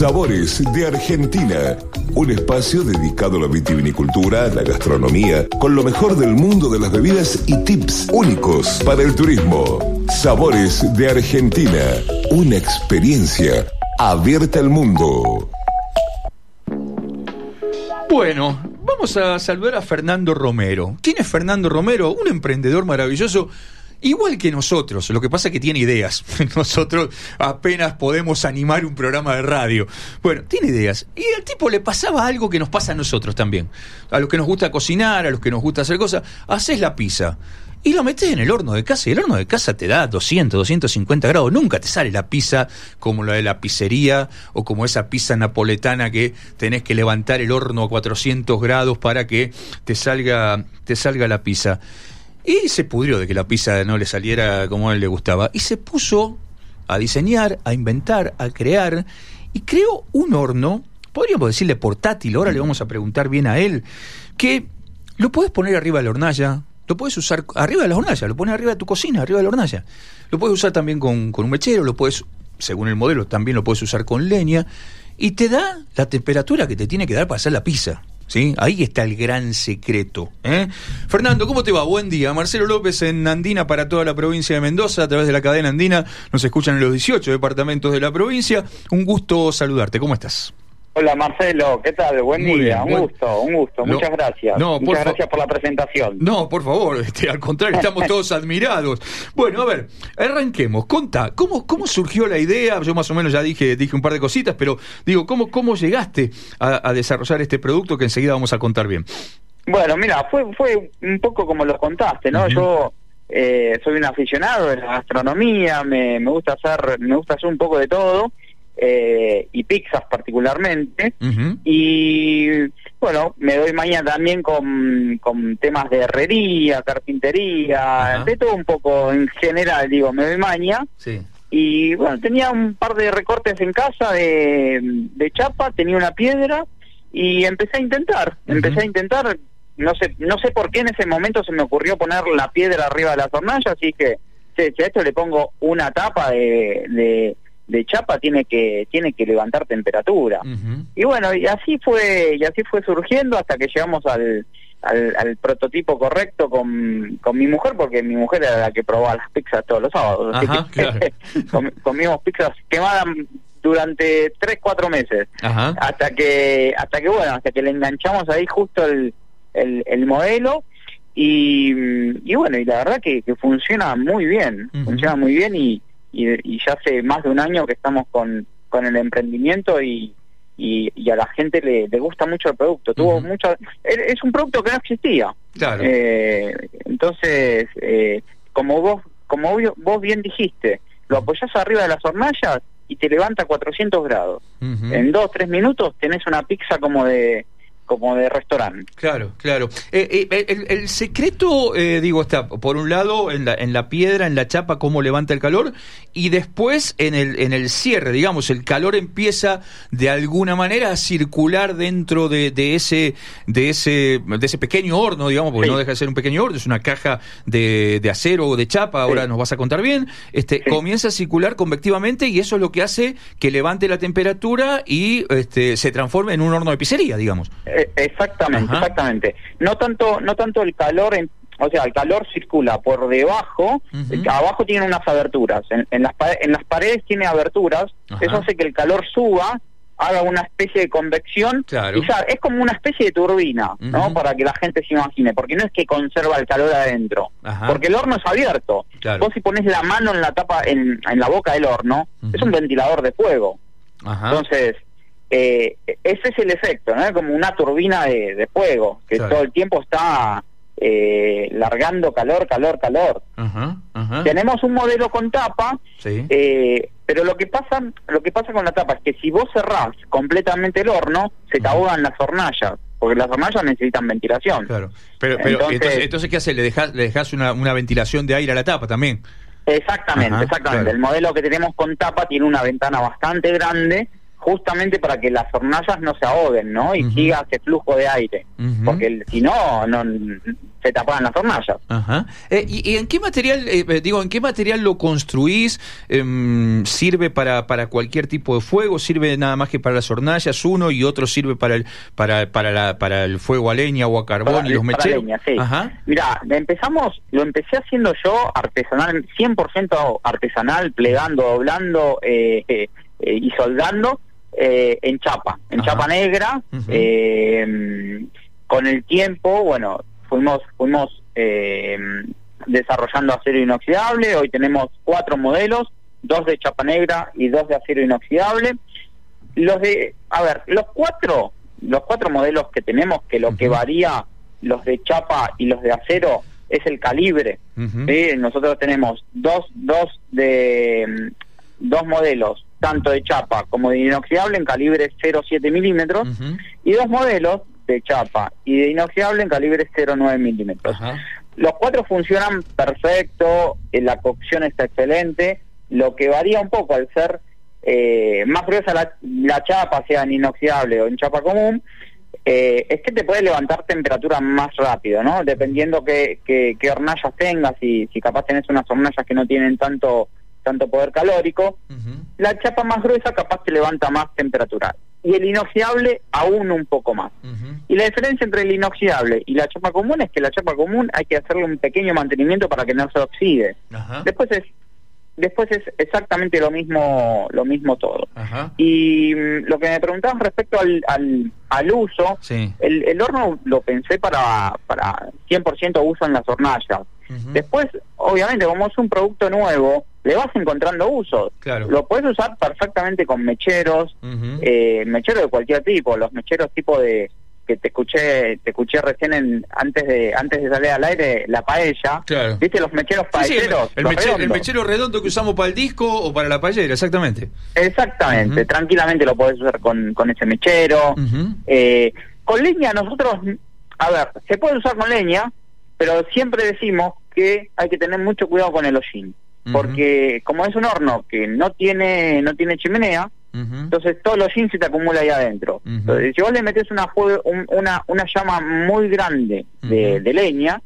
Sabores de Argentina. Un espacio dedicado a la vitivinicultura, la gastronomía, con lo mejor del mundo de las bebidas y tips únicos para el turismo. Sabores de Argentina. Una experiencia abierta al mundo. Bueno, vamos a saludar a Fernando Romero. ¿Quién es Fernando Romero? Un emprendedor maravilloso. Igual que nosotros, lo que pasa es que tiene ideas. Nosotros apenas podemos animar un programa de radio. Bueno, tiene ideas. Y al tipo le pasaba algo que nos pasa a nosotros también. A los que nos gusta cocinar, a los que nos gusta hacer cosas. Haces la pizza. Y lo metes en el horno de casa y el horno de casa te da 200, 250 grados. Nunca te sale la pizza como la de la pizzería o como esa pizza napoletana que tenés que levantar el horno a 400 grados para que te salga, te salga la pizza. Y se pudrió de que la pizza no le saliera como a él le gustaba. Y se puso a diseñar, a inventar, a crear. Y creó un horno, podríamos decirle portátil, ahora le vamos a preguntar bien a él, que lo puedes poner arriba de la hornalla, lo puedes usar arriba de la hornalla, lo pones arriba de tu cocina, arriba de la hornalla. Lo puedes usar también con, con un mechero, lo puedes, según el modelo, también lo puedes usar con leña. Y te da la temperatura que te tiene que dar para hacer la pizza. ¿Sí? Ahí está el gran secreto. ¿eh? Fernando, ¿cómo te va? Buen día. Marcelo López en Andina para toda la provincia de Mendoza, a través de la cadena Andina. Nos escuchan en los 18 departamentos de la provincia. Un gusto saludarte. ¿Cómo estás? Hola Marcelo, ¿qué tal? Buen Muy día, bien, un buen- gusto, un gusto, No, muchas gracias. no, muchas gracias por la presentación. No, por favor, este, al contrario, estamos todos admirados. Bueno, a ver, arranquemos. Conta, ¿cómo, ¿cómo surgió la idea? Yo más o menos ya dije, dije un par de cositas, pero digo, ¿cómo, cómo llegaste a, a desarrollar este producto que enseguida vamos a contar bien? Bueno, mira, fue fue un poco como lo contaste, ¿no? Yo eh, soy un aficionado de la gastronomía, me, me gusta hacer me gusta hacer un poco de todo eh, y pizzas particularmente. Y bueno, me doy mañana también con, con temas de herrería, carpintería, de todo un poco en general, digo, me doy maña. Sí. Y bueno, tenía un par de recortes en casa de, de chapa, tenía una piedra y empecé a intentar, empecé a intentar, no sé, no sé por qué en ese momento se me ocurrió poner la piedra arriba de las hornallas, así que che, si a esto le pongo una tapa de, de, de chapa tiene que tiene que levantar temperatura. Y bueno, y así fue y así fue surgiendo hasta que llegamos al, al, al prototipo correcto con, con mi mujer, porque mi mujer era la que probaba las pizzas todos los sábados. así que claro. com- comimos pizzas quemadas durante tres, cuatro meses. Ajá. Hasta que, hasta que bueno, hasta que le enganchamos ahí justo el, el, el modelo. Y, y bueno, y la verdad que, que funciona muy bien, funciona muy bien y, y, y ya hace más de un año que estamos con, con el emprendimiento y, y, y a la gente le, le gusta mucho el producto. Tuvo Ujú. mucha, es un producto que no existía. Claro. Eh, entonces, eh, como vos como vos- vos bien dijiste, lo apoyás arriba de las hornallas y te levanta 400 grados. En dos, tres minutos tenés una pizza como de como de restaurante. Claro, claro. Eh, eh, el, el secreto, eh, digo, está por un lado en la, en la piedra, en la chapa, cómo levanta el calor, y después en el, en el cierre, digamos, el calor empieza de alguna manera a circular dentro de, de ese, de ese, de ese pequeño horno, digamos, porque Sí. no deja de ser un pequeño horno, es una caja de, de acero o de chapa, ahora Sí. nos vas a contar bien. Este, Sí. comienza a circular convectivamente y eso es lo que hace que levante la temperatura y este, se transforme en un horno de pizzería, digamos. Eh, exactamente, Ajá. exactamente. No tanto no tanto el calor en o sea, el calor circula por debajo, abajo tiene unas aberturas, en, en las, en las paredes tiene aberturas, Ajá. eso hace que el calor suba, haga una especie de convección, Claro. y ya, es como una especie de turbina, ¿no? Para que la gente se imagine, porque no es que conserva el calor adentro, Ajá. porque el horno es abierto. Claro. Vos si pones la mano en la tapa, en, en la boca del horno, es un ventilador de fuego. Ajá. Entonces, eh, ese es el efecto, ¿no? Como una turbina de, de fuego, que Claro. todo el tiempo está eh, largando calor, calor, calor. Tenemos un modelo con tapa, Sí. eh, pero lo que pasa lo que pasa con la tapa es que si vos cerrás completamente el horno, se te ahogan las hornallas, porque las hornallas necesitan ventilación. Claro. Pero, pero Entonces- entonces, entonces, ¿qué hace? ¿Le dejas le dejás una, una ventilación de aire a la tapa también? Exactamente, Ajá, exactamente. claro. El modelo que tenemos con tapa tiene una ventana bastante grande, justamente para que las hornallas no se ahoguen, ¿no? Y siga ese flujo de aire, porque si no, no se tapaban las hornallas. Ajá. Eh, y, en qué material, eh, eh, digo, en qué material lo construís? Em, ¿Sirve para, para cualquier tipo de fuego? ¿Sirve nada más que para las hornallas uno y otro sirve para el para para la, para el fuego a leña o a carbón y los mecheros? Leña, sí. Mira, empezamos, lo empecé haciendo yo artesanal, 100% artesanal, plegando, doblando y soldando eh, en chapa, en chapa negra. Eh, con el tiempo, bueno, fuimos, fuimos eh, desarrollando acero inoxidable. Hoy tenemos cuatro modelos, dos de chapa negra y dos de acero inoxidable. Los de, a ver, los cuatro, los cuatro modelos que tenemos, que lo que varía los de chapa y los de acero es el calibre. Nosotros tenemos dos, dos de dos modelos tanto de chapa como de inoxidable en calibre 0,7 milímetros y dos modelos de chapa y de inoxidable en calibre 0,9 milímetros. Los cuatro funcionan perfecto, eh, la cocción está excelente, lo que varía un poco al ser eh, más gruesa la, chapa, sea en inoxidable o en chapa común, eh, es que te puede levantar temperatura más rápido, ¿no? Dependiendo qué, qué, hornallas tengas, y si capaz tenés unas hornallas que no tienen tanto tanto poder calórico, la chapa más gruesa capaz te levanta más temperatura y el inoxidable aún un poco más. Y la diferencia entre el inoxidable y la chapa común es que la chapa común hay que hacerle un pequeño mantenimiento para que no se oxide. Después es después es exactamente lo mismo lo mismo todo. Y mm, lo que me preguntabas respecto al, al, uso, el, el, horno lo pensé para, para 100% uso en las hornallas. Después, obviamente, como es un producto nuevo, le vas encontrando usos. Lo puedes usar perfectamente con mecheros, eh, mecheros de cualquier tipo, los mecheros tipo de que te escuché te escuché recién en, antes de antes de salir al aire la paella. Viste los mecheros paelleros el, mechero, redondo que usamos para el disco o para la paellera exactamente. Exactamente tranquilamente lo podés usar con, con ese mechero. Eh, con leña nosotros a ver se puede usar con leña pero siempre decimos que hay que tener mucho cuidado con el hollín porque como es un horno que no tiene no tiene chimenea entonces todo el hollín se te acumula ahí adentro. Entonces, si vos le metes una una una llama muy grande de, leña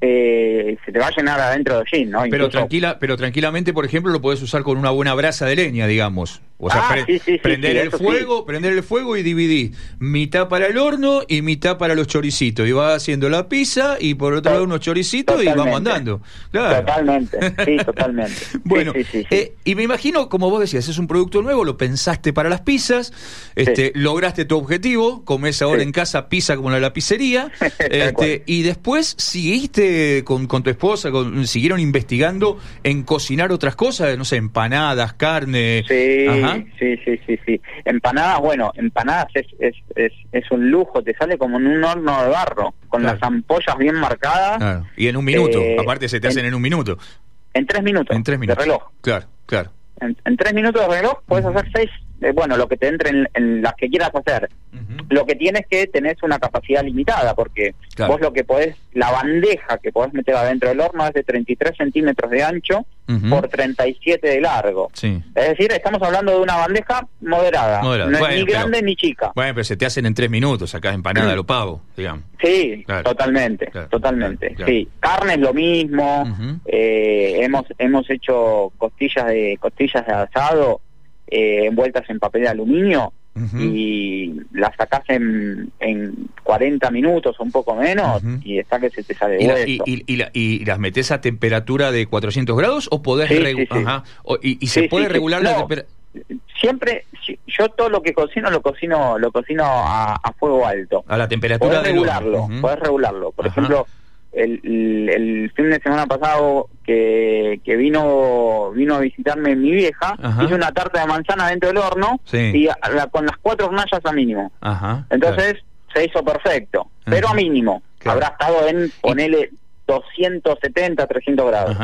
eh, se te va a llenar adentro de hollín ¿no? pero tranquila pero tranquilamente por ejemplo lo puedes usar con una buena brasa de leña digamos. O sea, ah, prender el fuego, prender el fuego y dividir mitad para el horno y mitad para los choricitos. Y va haciendo la pizza y por otro lado unos choricitos y vamos andando. Totalmente, sí, totalmente. bueno, eh, y me imagino, como vos decías, es un producto nuevo, lo pensaste para las pizzas, este, lograste tu objetivo, comes ahora en casa pizza como la, la pizzería, este, y después seguiste con, con tu esposa, con, siguieron investigando en cocinar otras cosas, no sé, empanadas, carne. Sí. Sí, sí, sí, sí. Empanadas, bueno, empanadas es, es, es, es, un lujo, te sale como en un horno de barro, con las ampollas bien marcadas. Y en un minuto, eh, aparte se te hacen en un minuto. En tres minutos. En tres minutos. De reloj. Claro, claro. En, tres minutos de reloj puedes hacer seis, eh, bueno, lo que te entre en, las que quieras hacer. Lo que tienes que tener una capacidad limitada, porque vos lo que podés, la bandeja que podés meter adentro del horno es de 33 centímetros de ancho por 37 de largo. Es decir, estamos hablando de una bandeja moderada, no es ni grande ni chica. Bueno, pero se te hacen en tres minutos acá empanada lo pavo, digamos. Sí, totalmente, totalmente. Sí, carne es lo mismo. eh, hemos hemos hecho costillas de costillas de asado eh, envueltas en papel de aluminio y las sacás en, en 40 minutos o un poco menos y está que se te sale ¿Y, y, y, las metes a temperatura de 400 grados o podés y, se puede regular la temperatura siempre yo todo lo que cocino lo cocino lo cocino a, fuego alto. A la temperatura podés regularlo podés regularlo. Por ejemplo el, el, fin de semana pasado que, que vino vino a visitarme mi vieja, hice una tarta de manzana dentro del horno y con las cuatro hornallas a mínimo. Entonces se hizo perfecto, pero a mínimo. Habrá estado en, ponele, 270, 300 grados.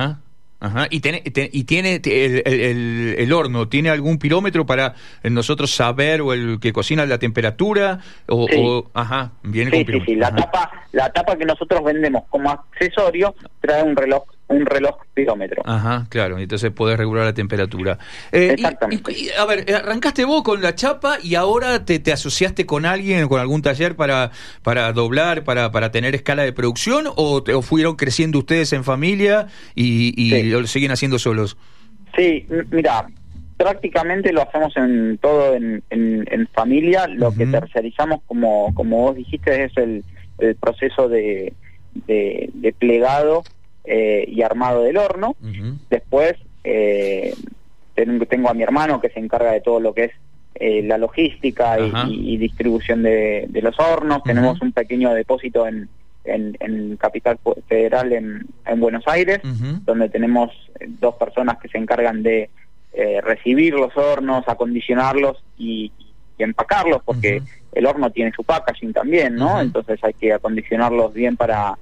Ajá. ¿Y, tiene, y tiene el, el, horno, ¿tiene algún kilómetro para nosotros saber o el que cocina la temperatura? O, ajá, viene sí, sí, sí, La tapa, la tapa que nosotros vendemos como accesorio trae un reloj un reloj pirómetro. Ajá, claro, entonces podés regular la temperatura. Eh, Exactamente. y- y- a ver, eh, arrancaste vos con la chapa y ahora te, te asociaste con alguien, con algún taller para, para doblar, para, para tener escala de producción o, o fueron creciendo ustedes en familia y, y Sí. lo siguen haciendo solos? Sí, mira, prácticamente lo hacemos en todo en, en, en familia. Lo que tercerizamos, como, como vos dijiste, es el, el proceso de, de, de plegado eh, y armado del horno. Después eh, ten- tengo a mi hermano que se encarga de todo lo que es eh, la logística y, Ajá. y- y distribución de, de los hornos. Tenemos un pequeño depósito en, en, en Capital Federal en, en Buenos Aires, donde tenemos dos personas que se encargan de eh, recibir los hornos, acondicionarlos y, y empacarlos, porque el horno tiene su packaging también, ¿no? Entonces hay que acondicionarlos bien para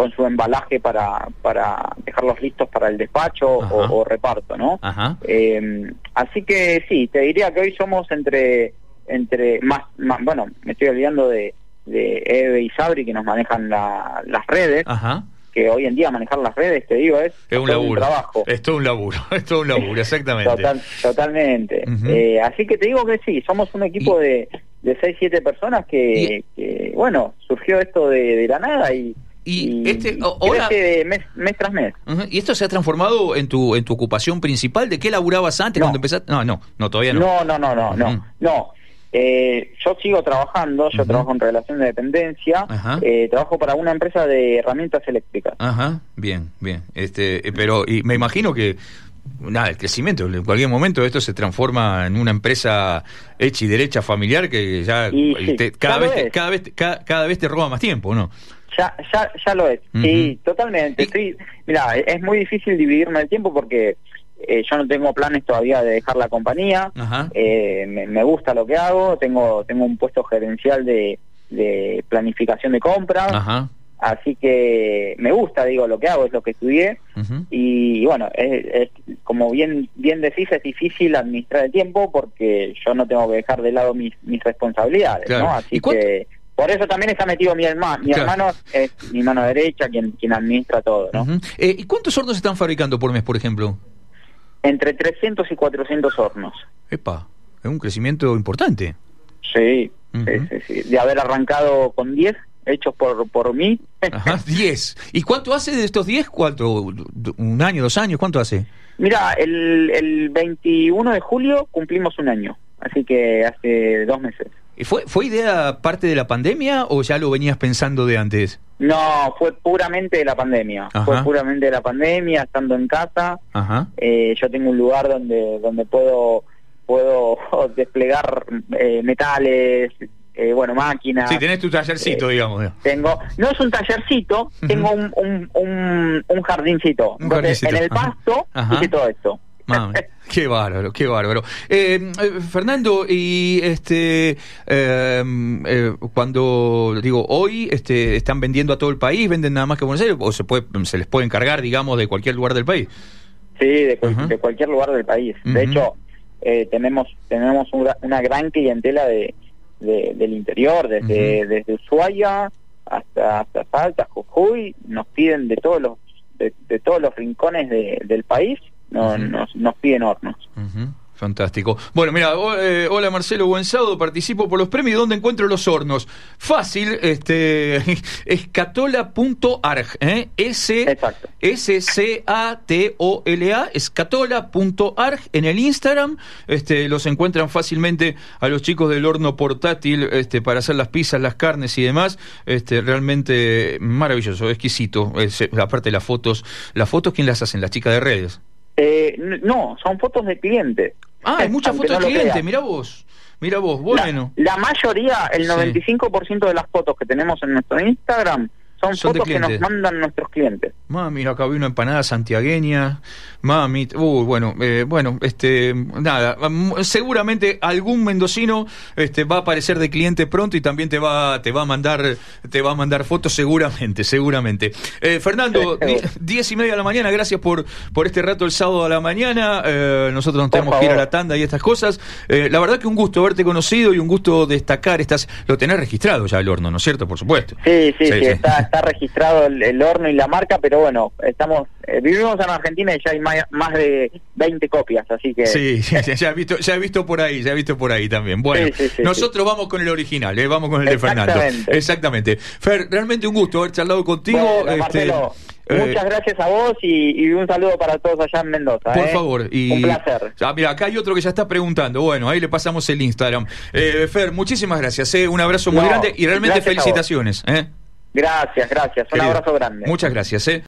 con su embalaje para, para dejarlos listos para el despacho o, o reparto, ¿no? Ajá. Eh, así que sí, te diría que hoy somos entre, entre más, más bueno, me estoy olvidando de, de Eve y Sabri que nos manejan la- las redes, Ajá. que hoy en día manejar las redes, te digo, es, Es un laburo. trabajo. Es todo un laburo. Es todo un laburo, exactamente. Total- totalmente. Eh, así que te digo que sí, somos un equipo de, de 6, 7 personas que, que, bueno, surgió esto de, de la nada y, Y este- ahora- crece mes, mes tras mes. ¿Y esto se ha transformado en tu en tu ocupación principal? ¿De qué laburabas antes No. cuando empezaste? No, no, no, todavía no. No, no, no, no, no. Eh, yo sigo trabajando, yo trabajo en relación de dependencia, eh, trabajo para una empresa de herramientas eléctricas. Ajá, bien, bien. Este, eh, pero y me imagino que nada, el crecimiento, en cualquier momento esto se transforma en una empresa hecha y derecha familiar que ya Y sí, te- cada vez te- cada vez cada, cada vez te roba más tiempo, ¿no? Ya, ya, ya lo es. Ujú. Sí, totalmente. Estoy, mira, es muy difícil dividirme el tiempo porque eh, yo no tengo planes todavía de dejar la compañía. Eh, me, me gusta lo que hago. Tengo, tengo un puesto gerencial de, de planificación de compras. Ajá. Así que me gusta, digo, lo que hago, es lo que estudié. Y bueno, es, es- como bien bien decís, es difícil administrar el tiempo porque yo no tengo que dejar de lado mis, mis responsabilidades, Claro. ¿no? Así ¿Y cuánto- que por eso también está metido mi hermano. Mi Claro. hermano es mi mano derecha quien quien administra todo, ¿no? Eh, ¿Y cuántos hornos están fabricando por mes, por ejemplo? Entre 300 y 400 hornos. Epa, es un crecimiento importante. Sí, sí, sí, sí. De haber arrancado con 10 hechos por por mí. Ajá, 10. ¿Y cuánto hace de estos 10? ¿Cuánto? ¿Un año, dos años? ¿Cuánto hace? Mira, el, el 21 de julio cumplimos un año, así que hace dos meses. ¿Y ¿Fue, ¿Fue idea parte de la pandemia o ya lo venías pensando de antes? No, fue puramente de la pandemia. Ajá. Fue puramente de la pandemia, estando en casa. Ajá. Eh, yo tengo un lugar donde donde puedo puedo desplegar eh, metales, eh, bueno, máquinas. Sí, tenés tu tallercito, digamos. Tengo, no es un tallercito, tengo un, un, un, un jardincito. Un Entonces, jardincito, En el pasto Ajá. hice todo esto. Mami, qué bárbaro, qué bárbaro. Eh, eh, Fernando, y este eh, eh, cuando digo hoy, este están vendiendo a todo el país, venden nada más que Buenos Aires, o se puede, se les puede encargar, digamos, de cualquier lugar del país. Sí, de, Ajá. de cualquier lugar del país. De hecho, eh, tenemos tenemos una, una gran clientela de, de- del interior, desde, desde Ushuaia hasta, hasta Salta, Jujuy, nos piden de todos los de, de todos los rincones de- del país, no- Ujú. nos, nos piden hornos. Fantástico. Bueno, mira, eh, hola Marcelo, buen sábado, participo por los premios. ¿Dónde encuentro los hornos? Fácil, este, escatola.arg, ¿eh? S, Exacto. S-C-A-T-O-L-A, escatola.arg en el Instagram. Este, los encuentran fácilmente a los chicos del horno portátil este, para hacer las pizzas, las carnes y demás. Este, realmente maravilloso, exquisito. Es, eh, aparte las fotos, las fotos, ¿quién las hacen? Las chicas de redes. Eh, no, son fotos de clientes. Ah, hay muchas fotos no de creas. mira vos. Mira vos, bueno. La, mayoría, el Sí. 95% de las fotos que tenemos en nuestro Instagram son, fotos que nos mandan nuestros clientes. Mami, mira, acá vi una empanada santiagueña. Mami, uy, bueno, eh, bueno, este, nada, seguramente algún mendocino este, va a aparecer de cliente pronto y también te va, te va a mandar, te va a mandar fotos seguramente, seguramente. Eh, Fernando, Sí, di- seguro. diez y media de la mañana, gracias por, por este rato el sábado a la mañana. Eh, nosotros nos tenemos que ir a la tanda y estas cosas. Eh, la verdad que un gusto haberte conocido y un gusto destacar estas, lo tenés registrado ya el horno, ¿no es cierto? Por supuesto. Sí, sí, sí, Sí, sí. Está, está registrado el, horno y la marca, pero bueno, estamos eh, vivimos en Argentina y ya hay más, de 20 copias, así que... Sí, ya, he visto, ya he visto por ahí, ya he visto por ahí también. Bueno, nosotros vamos con el original, eh, vamos con el de Fernando. Exactamente. Fer, realmente un gusto haber charlado contigo. este, Muchas gracias a vos y, un saludo para todos allá en Mendoza. Por favor. Y, un placer. mira, acá hay otro que ya está preguntando. Bueno, ahí le pasamos el Instagram. Fer, muchísimas gracias. Un abrazo muy grande y realmente felicitaciones. Gracias, gracias. Un abrazo grande. Muchas gracias. ¿eh?